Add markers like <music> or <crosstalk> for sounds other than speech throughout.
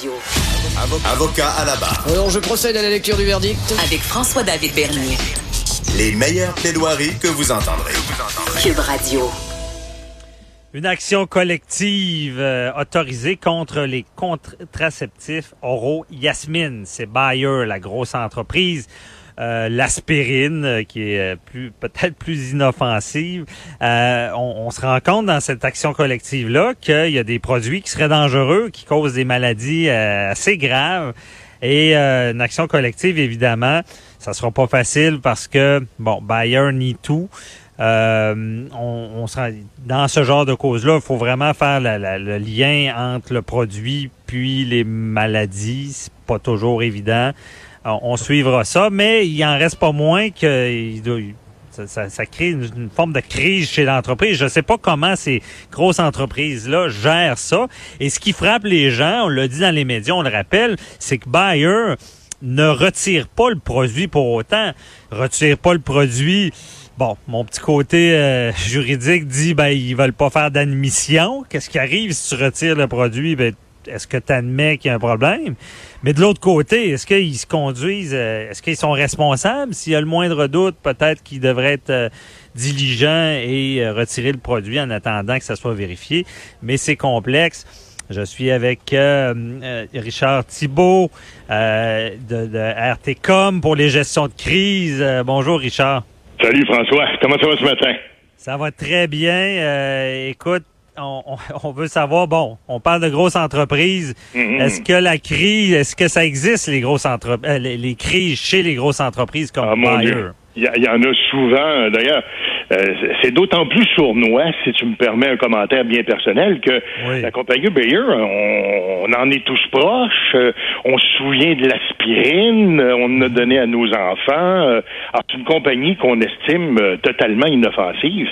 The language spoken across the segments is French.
Radio. Avocat à la barre. Alors, je procède à la lecture du verdict. Avec François-David Bernier. Les meilleures plaidoiries que vous entendrez. Cube Radio. Une action collective euh, autorisée contre les contraceptifs oraux Yasmine. C'est Bayer, la grosse entreprise. Euh, l'aspirine, euh, qui est plus peut-être plus inoffensive. On, se rend compte dans cette action collective-là qu'il y a des produits qui seraient dangereux, qui causent des maladies assez graves. Et une action collective, évidemment, ça sera pas facile parce que, bon, Bayer nie tout. Euh, on, on sera, dans ce genre de cause-là, il faut vraiment faire le lien entre le produit puis les maladies. C'est pas toujours évident. On, suivra ça, mais il en reste pas moins que ça, crée une, forme de crise chez l'entreprise. Je ne sais pas comment ces grosses entreprises-là gèrent ça. Et ce qui frappe les gens, on l'a dit dans les médias, on le rappelle, c'est que Bayer ne retire pas le produit pour autant. Retire pas le produit Bon, mon petit côté euh, juridique dit ben ils veulent pas faire d'admission. Qu'est-ce qui arrive si tu retires le produit? Ben est-ce que tu admets qu'il y a un problème? Mais de l'autre côté, est-ce qu'ils se conduisent euh, Est-ce qu'ils sont responsables? S'il y a le moindre doute, peut-être qu'ils devraient être euh, diligents et retirer le produit en attendant que ça soit vérifié. Mais c'est complexe. Je suis avec euh, Richard Thibault euh, de, de, RTCOM pour les gestions de crise. Euh, bonjour Richard. Salut François, comment ça va ce matin? Ça va très bien. Euh, écoute, <laughs> on, veut savoir, bon, on parle de grosses entreprises. Mm -hmm. Est-ce que la crise, est-ce que ça existe, les grosses entreprises, euh, les, les, crises chez les grosses entreprises comme ah? Il y, y, en a souvent, d'ailleurs, euh, c'est d'autant plus sournois, si tu me permets un commentaire bien personnel, que oui. la compagnie Bayer, on, on, en est tous proches, euh, on se souvient de l'aspirine, on en a donné à nos enfants. Euh, c'est une compagnie qu'on estime euh, totalement inoffensive.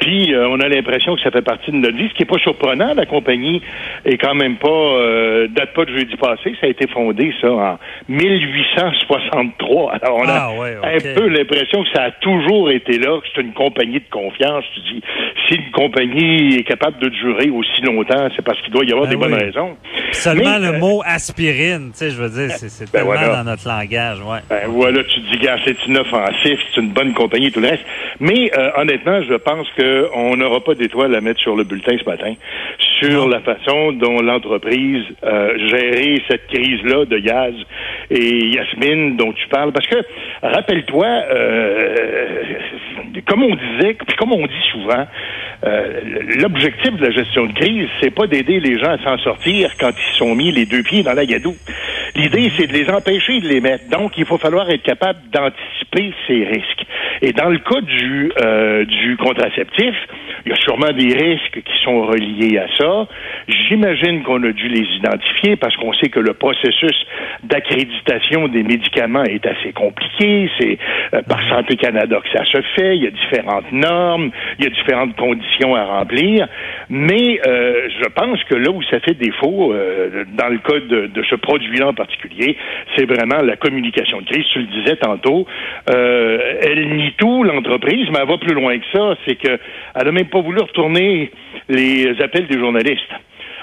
Puis on a l'impression que ça fait partie de notre vie, ce qui est pas surprenant. La compagnie est quand même pas date pas de jeudi passé, ça a été fondé ça en 1863. Alors on ah, a ouais, okay. un peu l'impression que ça a toujours été là, que c'est une compagnie de confiance. Tu dis, si une compagnie est capable de durer aussi longtemps, c'est parce qu'il doit y avoir ben des oui. bonnes raisons. Seulement Mais, le euh, mot aspirine, tu sais, je veux dire, c'est ben tellement voilà. dans notre langage, ouais. Ben voilà, tu te dis, gars, c'est inoffensif, c'est une bonne compagnie, tout le reste. Mais euh, honnêtement, je pense qu'on n'aura pas d'étoile à mettre sur le bulletin ce matin sur la façon dont l'entreprise euh, gérait cette crise-là de Yaz et Yasmine dont tu parles. Parce que, rappelle-toi, euh, comme on disait, puis comme on dit souvent, euh, l'objectif de la gestion de crise, c'est pas d'aider les gens à s'en sortir quand ils sont mis les deux pieds dans la gadoue. L'idée, c'est de les empêcher de les mettre. Donc, il faut falloir être capable d'anticiper ces risques. Et dans le cas du, euh, du contraceptif, il y a sûrement des risques qui sont reliés à ça. J'imagine qu'on a dû les identifier parce qu'on sait que le processus d'accréditation des médicaments est assez compliqué. C'est euh, par Santé Canada que ça se fait. Il y a différentes normes, il y a différentes conditions à remplir. Mais euh, je pense que là où ça fait défaut, euh, dans le cas de, de ce produit-là particulier, c'est vraiment la communication de crise. Tu le disais tantôt, euh, elle nie tout, l'entreprise, mais elle va plus loin que ça. C'est que elle n'a même pas voulu retourner les appels des journalistes.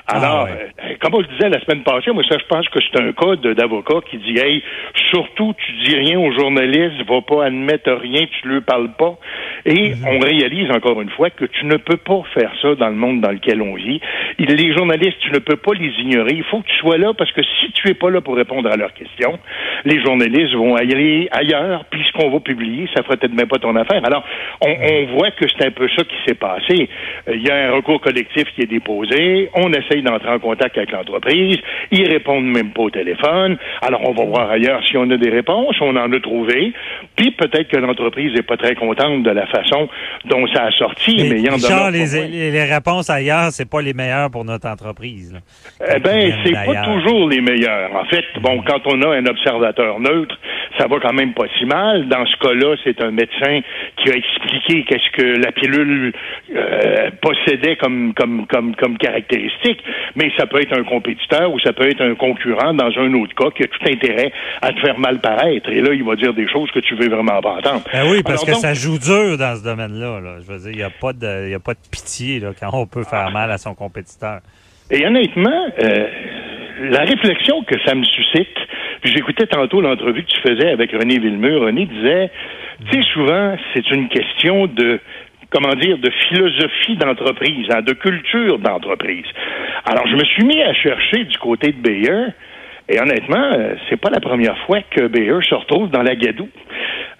Alors, Ah ouais. euh, comme on le disait la semaine passée, moi ça je pense que c'est un cas d'avocat qui dit Hey, surtout tu dis rien aux journalistes, va pas admettre rien, tu ne parles pas. Et on réalise encore une fois que tu ne peux pas faire ça dans le monde dans lequel on vit. Il- les journalistes, tu ne peux pas les ignorer. Il faut que tu sois là parce que si tu es pas là pour répondre à leurs questions, les journalistes vont aller ailleurs, puis ce qu'on va publier, ça fera peut-être même pas ton affaire. Alors, on, on voit que c'est un peu ça qui s'est passé. Euh, Il y a un recours collectif qui est déposé, on essaye d'entrer en contact avec l'entreprise, ils répondent même pas au téléphone. Alors, on va voir ailleurs si on a des réponses, on en a trouvé, puis peut-être que l'entreprise n'est pas très contente de la façon dont ça a sorti, mais, Mais il y en Richard, les, réponses ailleurs, c'est pas les meilleures pour notre entreprise. là. Eh viennent c'est pas toujours les meilleurs. En fait, bon, quand on a un observateur neutre, ça va quand même pas si mal. Dans ce cas-là, c'est un médecin qui a expliqué qu'est-ce que la pilule euh, possédait comme comme comme comme caractéristique. Mais ça peut être un compétiteur ou ça peut être un concurrent dans un autre cas qui a tout intérêt à te faire mal paraître. Et là, il va dire des choses que tu veux vraiment pas entendre. Ben oui, parce Alors que donc, ça joue dur dans ce domaine-là. Là. Je veux dire, il n'y a, pas de- il y a pas de pitié là, quand on peut faire mal à son compétiteur. Et honnêtement, euh, la réflexion que ça me suscite, j'écoutais tantôt l'entrevue que tu faisais avec René Villemur. René disait, tu sais, souvent, c'est une question de comment dire, de philosophie d'entreprise, hein, de culture d'entreprise. Alors, je me suis mis à chercher du côté de Bayer, et honnêtement, euh, c'est pas la première fois que Bayer se retrouve dans la gadoue.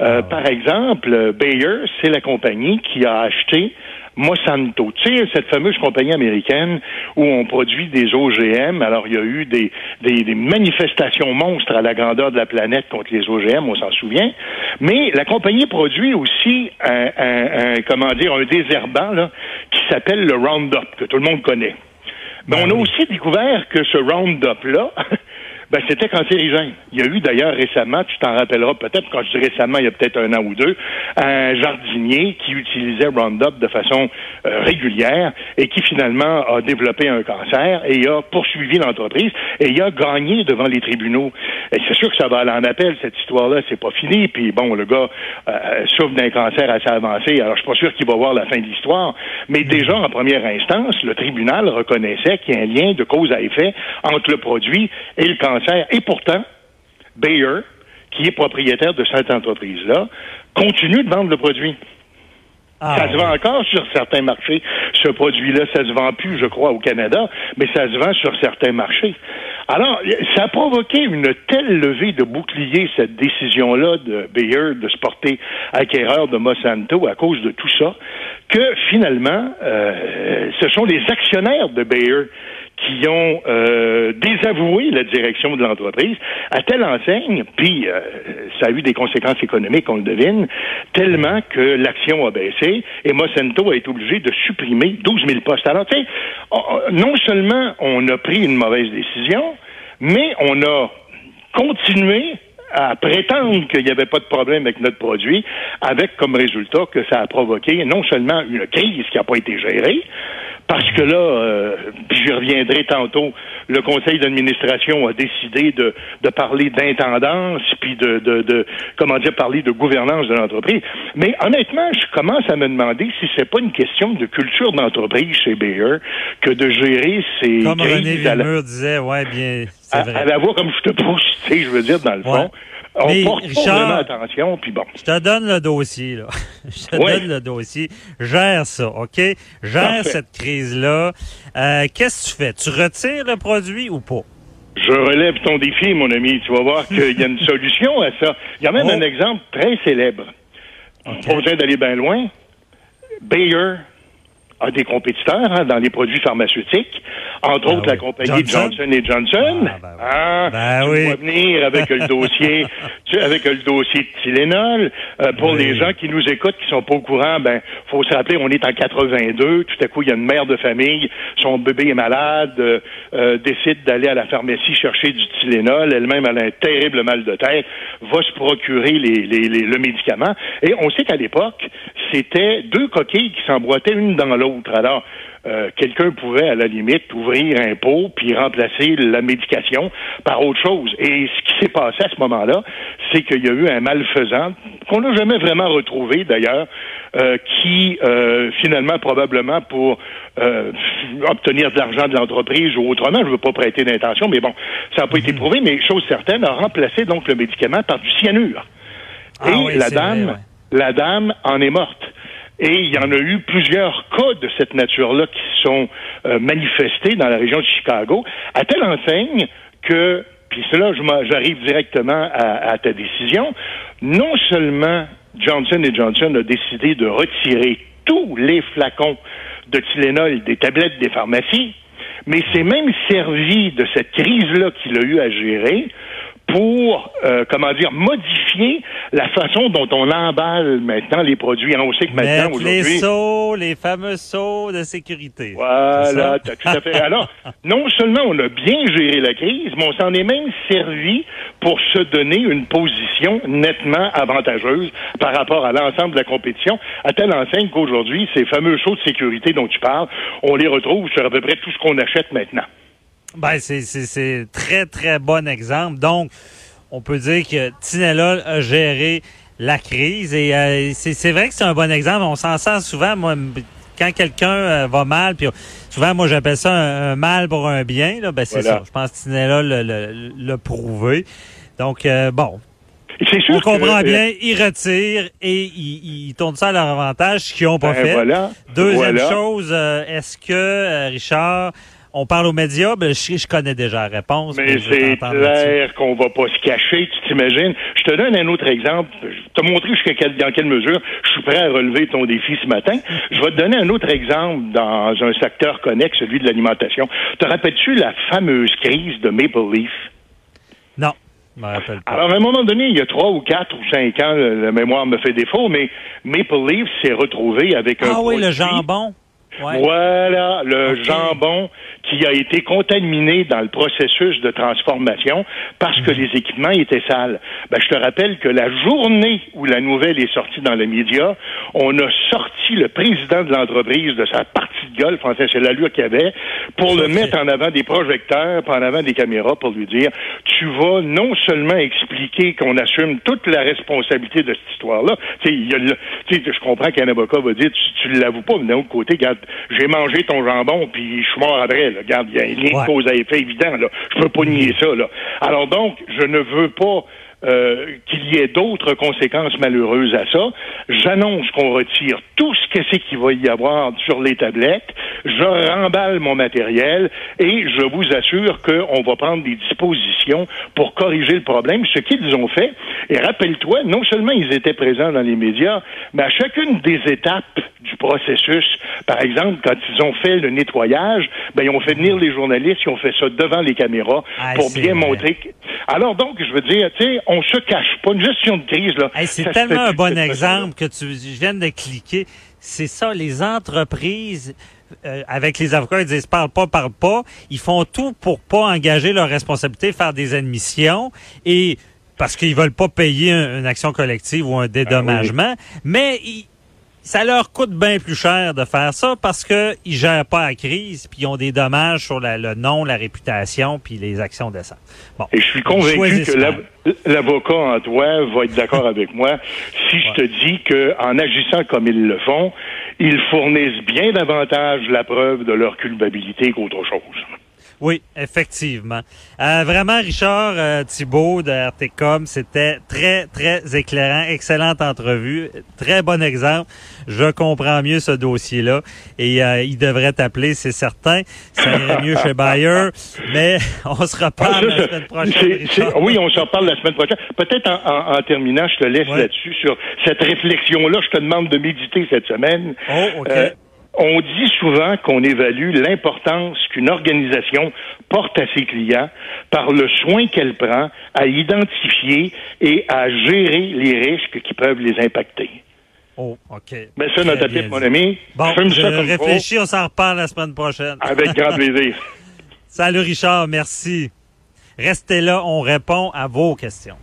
Euh, par exemple, Bayer, c'est la compagnie qui a acheté Monsanto. Tu sais, cette fameuse compagnie américaine où on produit des OGM. Alors, il y a eu des, des, manifestations monstres à la grandeur de la planète contre les OGM, on s'en souvient. Mais la compagnie produit aussi un, un, comment dire, un désherbant là, qui s'appelle le Roundup, que tout le monde connaît. Mais ben on a aussi découvert que ce Roundup-là, <laughs> Ben, c'était cancérigène. Il y a eu d'ailleurs récemment, tu t'en rappelleras peut-être, quand je dis récemment, il y a peut-être un an ou deux, un jardinier qui utilisait Roundup de façon euh, régulière et qui finalement a développé un cancer et a poursuivi l'entreprise et a gagné devant les tribunaux. Et c'est sûr que ça va aller en appel, cette histoire-là, c'est pas fini. Puis bon, le gars euh, souffre d'un cancer assez avancé, alors je suis pas sûr qu'il va voir la fin de l'histoire. Mais déjà, en première instance, le tribunal reconnaissait qu'il y a un lien de cause à effet entre le produit et le cancer et pourtant, Bayer, qui est propriétaire de cette entreprise-là, continue de vendre le produit. Ah, ça se vend encore sur certains marchés. Ce produit-là, ça se vend plus, je crois, au Canada, mais ça se vend sur certains marchés. Alors, ça a provoqué une telle levée de boucliers, cette décision-là de Bayer de se porter acquéreur de Monsanto à cause de tout ça, que finalement, euh, ce sont les actionnaires de Bayer qui ont euh, désavoué la direction de l'entreprise à telle enseigne, puis euh, ça a eu des conséquences économiques, on le devine, tellement que l'action a baissé et Monsanto a été obligé de supprimer 12 000 postes. Alors, tu sais, non seulement on a pris une mauvaise décision, mais on a continué à prétendre qu'il n'y avait pas de problème avec notre produit, avec comme résultat que ça a provoqué non seulement une crise qui n'a pas été gérée, parce que là, euh, j'y reviendrai tantôt, le conseil d'administration a décidé de, de parler d'intendance, puis de, de, de, comment dire, parler de gouvernance de l'entreprise. Mais honnêtement, je commence à me demander si c'est pas une question de culture d'entreprise chez Bayer que de gérer ces Comme René Villemur disait, ouais, bien, c'est vrai. À, la voix comme je te pousse, tu sais, je veux dire, dans le fond. On Mais porte Richard, attention, puis bon. Je te donne le dossier, là. <laughs> je te donne le dossier. Gère ça, OK? Gère cette crise-là. Euh, Qu'est-ce que tu fais? Tu retires le produit ou pas? Je relève ton défi, mon ami. Tu vas voir qu'il y a une <laughs> solution à ça. Il y a même oh. un exemple très célèbre. Okay. Pas besoin d'aller bien loin. Bayer a des compétiteurs hein, dans les produits pharmaceutiques, entre ben autres la compagnie Johnson, Johnson. Ah, ben, ah, ben oui. venir avec le dossier, <laughs> tu avec le dossier de Tylenol. Euh, pour les gens qui nous écoutent, qui sont pas au courant, ben faut se rappeler, on est en 82. Tout à coup, il y a une mère de famille, son bébé est malade, euh, euh, décide d'aller à la pharmacie chercher du Tylenol. Elle-même, elle a un terrible mal de tête, va se procurer les, les, le médicament. Et on sait qu'à l'époque, c'était deux coquilles qui s'emboîtaient une dans l'autre. Alors, euh, quelqu'un pouvait, à la limite, ouvrir un pot puis remplacer la médication par autre chose. Et ce qui s'est passé à ce moment-là, c'est qu'il y a eu un malfaisant, qu'on n'a jamais vraiment retrouvé d'ailleurs, euh, qui, euh, finalement, probablement pour obtenir de l'argent de l'entreprise ou autrement, je ne veux pas prêter d'intention, mais bon, ça n'a pas été mhm. prouvé, mais chose certaine, a remplacé donc le médicament par du cyanure. Ah Et la dame, la dame en est morte. Et il y en a eu plusieurs cas de cette nature-là qui sont euh, manifestés dans la région de Chicago, à telle enseigne que, puis cela, j'arrive directement à, ta décision, non seulement Johnson Johnson a décidé de retirer tous les flacons de Tylenol des tablettes des pharmacies, mais c'est même servi de cette crise-là qu'il a eu à gérer pour, euh, comment dire, modifier la façon dont on emballe maintenant les produits. On sait que maintenant, aujourd'hui... Les seaux, les fameux seaux de sécurité. Voilà, tout à fait. Alors, <laughs> non seulement on a bien géré la crise, mais on s'en est même servi pour se donner une position nettement avantageuse par rapport à l'ensemble de la compétition, à telle enseigne qu'aujourd'hui, ces fameux seaux de sécurité dont tu parles, on les retrouve sur à peu près tout ce qu'on achète maintenant. Ben, c'est très, très bon exemple. Donc, on peut dire que Tinella a géré la crise et euh, c'est vrai que c'est un bon exemple. On s'en sert souvent. Moi, quand quelqu'un euh, va mal, puis souvent, moi, j'appelle ça un, mal pour un bien, là, ben c'est Voilà. ça. Je pense que Tinella l'a prouvé. Donc, euh, bon, sûr on comprend que, euh, bien, ils retirent et ils, ils tournent ça à leur avantage, ce qu'ils n'ont pas ben, fait. Voilà. Deuxième Voilà. chose, euh, est-ce que, euh, Richard, on parle aux médias? Ben, je, je connais déjà la réponse. Mais je veux c'est clair qu'on va pas se cacher, tu t'imagines? Je te donne un autre exemple. Je t'ai montré jusqu'à quelle, dans quelle mesure je suis prêt à relever ton défi ce matin. Je vais te donner un autre exemple dans un secteur connexe, celui de l'alimentation. Te rappelles-tu la fameuse crise de Maple Leaf? Non. Alors, à un moment donné, il y a trois ou quatre ou cinq ans, la mémoire me fait défaut, mais Maple Leaf s'est retrouvé avec un ah oui, le jambon? Ouais. Voilà, le jambon qui a été contaminé dans le processus de transformation parce Mhm. que les équipements étaient sales. Ben, je te rappelle que la journée où la nouvelle est sortie dans les médias, on a sorti le président de l'entreprise de sa partie de golf, en fait, c'est l'allure qu'il avait, pour le mettre en avant des projecteurs, en avant des caméras, pour lui dire, tu vas non seulement expliquer qu'on assume toute la responsabilité de cette histoire-là, tu sais, je comprends qu'un avocat va dire, tu, tu l'avoues pas, mais d'un autre côté, regarde, j'ai mangé ton jambon, puis je suis mort après, là. Regarde, il y a un lien Ouais. de cause à effet évident, là. Je peux pas nier ça, là. Alors donc, je ne veux pas euh, qu'il y ait d'autres conséquences malheureuses à ça. J'annonce qu'on retire tout ce que c'est qu'il va y avoir sur les tablettes. Je remballe mon matériel et je vous assure qu'on va prendre des dispositions pour corriger le problème, ce qu'ils ont fait. Et rappelle-toi, non seulement ils étaient présents dans les médias, mais à chacune des étapes du processus, par exemple, quand ils ont fait le nettoyage, ben, ils ont fait venir les journalistes, ils ont fait ça devant les caméras Ah, pour bien vrai. montrer que... Alors donc, je veux dire, tu sais, on se cache pas. Une gestion de crise, là. Hey, c'est tellement un bon exemple que tu je viens de cliquer. C'est ça, les entreprises euh, avec les avocats, ils disent parle pas, parle pas. Ils font tout pour pas engager leur responsabilité, faire des admissions et parce qu'ils veulent pas payer un- une action collective ou un dédommagement. Mais ils- ça leur coûte bien plus cher de faire ça parce que ils gèrent pas la crise puis ils ont des dommages sur la- le nom, la réputation puis les actions décentes. Bon. Et je suis convaincu que l'avocat en toi va être d'accord avec moi si je te dis que en agissant comme ils le font, ils fournissent bien davantage la preuve de leur culpabilité qu'autre chose. Oui, effectivement. Euh, vraiment, Richard euh, Thibault de RTCOM, c'était très, très éclairant. Excellente entrevue. Très bon exemple. Je comprends mieux ce dossier-là. Et euh, il devrait t'appeler, c'est certain. Ça irait mieux chez Bayer. Mais <laughs> on se reparle Ah, la semaine prochaine, oui, on s'en parle la semaine prochaine. Peut-être en, en- en terminant, je te laisse Ouais. là-dessus sur cette réflexion-là. Je te demande de méditer cette semaine. Oh, OK. On dit souvent qu'on évalue l'importance qu'une organisation porte à ses clients par le soin qu'elle prend à identifier et à gérer les risques qui peuvent les impacter. Oh, OK. Mais ça, notre tête, mon ami. Bon, je faut, réfléchis, on s'en reparle la semaine prochaine. <laughs> avec grand plaisir. <laughs> Salut Richard, merci. Restez là, on répond à vos questions.